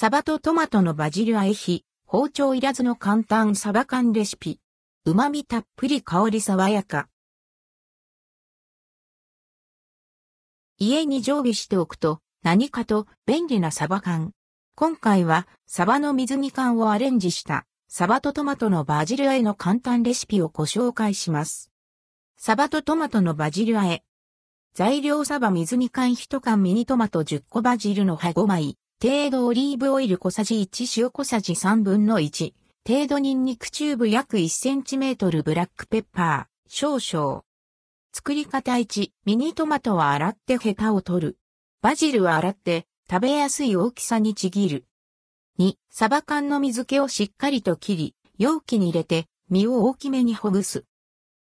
サバとトマトのバジル和え比、包丁いらずの簡単サバ缶レシピ。旨味たっぷり香り爽やか。家に常備しておくと何かと便利なサバ缶。今回はサバの水煮缶をアレンジしたサバとトマトのバジル和えの簡単レシピをご紹介します。サバとトマトのバジル和え。材料サバ水煮缶1缶ミニトマト10個バジルの葉5枚。程度オリーブオイル小さじ1塩小さじ3分の1。程度ニンニクチューブ約1センチメートルブラックペッパー少々。作り方1、ミニトマトは洗ってヘタを取る。バジルは洗って食べやすい大きさにちぎる。2、サバ缶の水気をしっかりと切り、容器に入れて身を大きめにほぐす。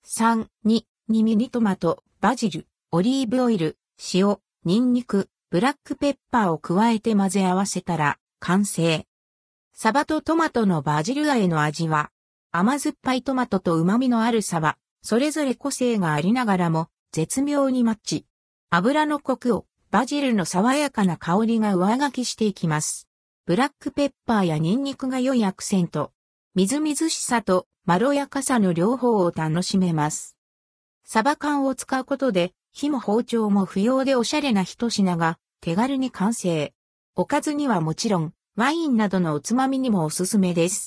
3、2、2ミニトマト、バジル、オリーブオイル、塩、ニンニク、ブラックペッパーを加えて混ぜ合わせたら完成。サバとトマトのバジル和えの味は、甘酸っぱいトマトと旨味のあるサバ、それぞれ個性がありながらも絶妙にマッチ。油のコクをバジルの爽やかな香りが上書きしていきます。ブラックペッパーやニンニクが良いアクセント。みずみずしさとまろやかさの両方を楽しめます。サバ缶を使うことで火も包丁も不要でおしゃれな一品が手軽に完成。おかずにはもちろん、ワインなどのおつまみにもおすすめです。